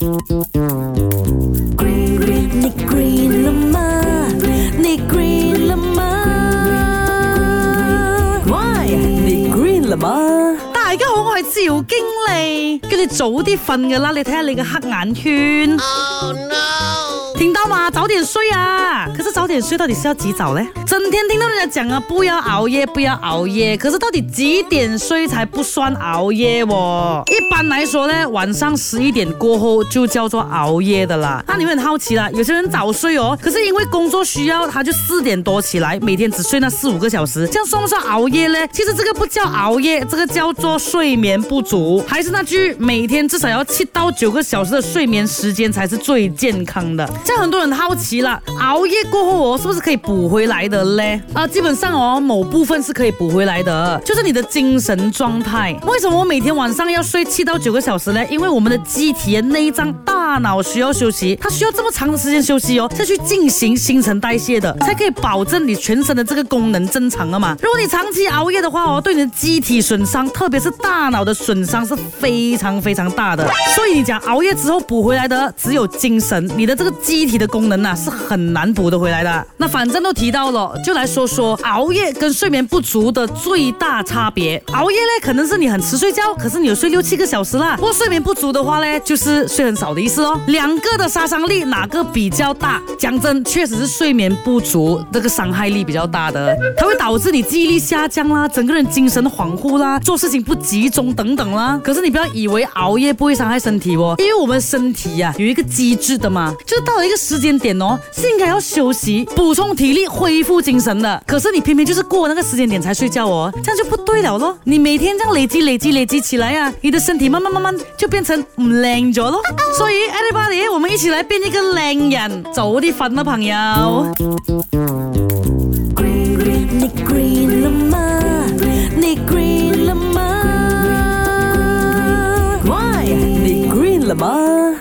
Green, green, này green là ma Này green là ma Why? Này green là ma 大家好，我係趙經理，叫你早啲瞓㗎啦，你睇下你嘅黑眼圈。Oh no！睡到底是要几早呢？整天听到人家讲啊，不要熬夜，不要熬夜。可是到底几点睡才不算熬夜哦？一般来说呢，晚上十一点过后就叫做熬夜的啦。那你们很好奇了，有些人早睡哦，可是因为工作需要，他就四点多起来，每天只睡那四五个小时，这样算不算熬夜呢？其实这个不叫熬夜，这个叫做睡眠不足。还是那句，每天至少要七到九个小时的睡眠时间才是最健康的。像很多人好奇了，熬夜过后。我是不是可以补回来的嘞？啊，基本上哦，某部分是可以补回来的，就是你的精神状态。为什么我每天晚上要睡七到九个小时呢？因为我们的机体内脏大。大脑需要休息，它需要这么长的时间休息哦，再去进行新陈代谢的，才可以保证你全身的这个功能正常了嘛。如果你长期熬夜的话哦，对你的机体损伤，特别是大脑的损伤是非常非常大的。所以你讲熬夜之后补回来的只有精神，你的这个机体的功能呐是很难补得回来的。那反正都提到了，就来说说熬夜跟睡眠不足的最大差别。熬夜呢，可能是你很迟睡觉，可是你有睡六七个小时啦。不过睡眠不足的话呢，就是睡很少的意思。两个的杀伤力哪个比较大？讲真，确实是睡眠不足这个伤害力比较大的，它会导致你记忆力下降啦，整个人精神恍惚啦，做事情不集中等等啦。可是你不要以为熬夜不会伤害身体哦，因为我们身体呀有一个机制的嘛，就是到了一个时间点哦，是应该要休息、补充体力、恢复精神的。可是你偏偏就是过那个时间点才睡觉哦，这样就不对了咯。你每天这样累积、累积、累积起来呀，你的身体慢慢、慢慢就变成唔靓咗咯。所以。Everybody，我们一起来变一个靓人，早啲瞓啦，朋友。你 green 了吗？你 green 了吗？Why？你 green 了吗？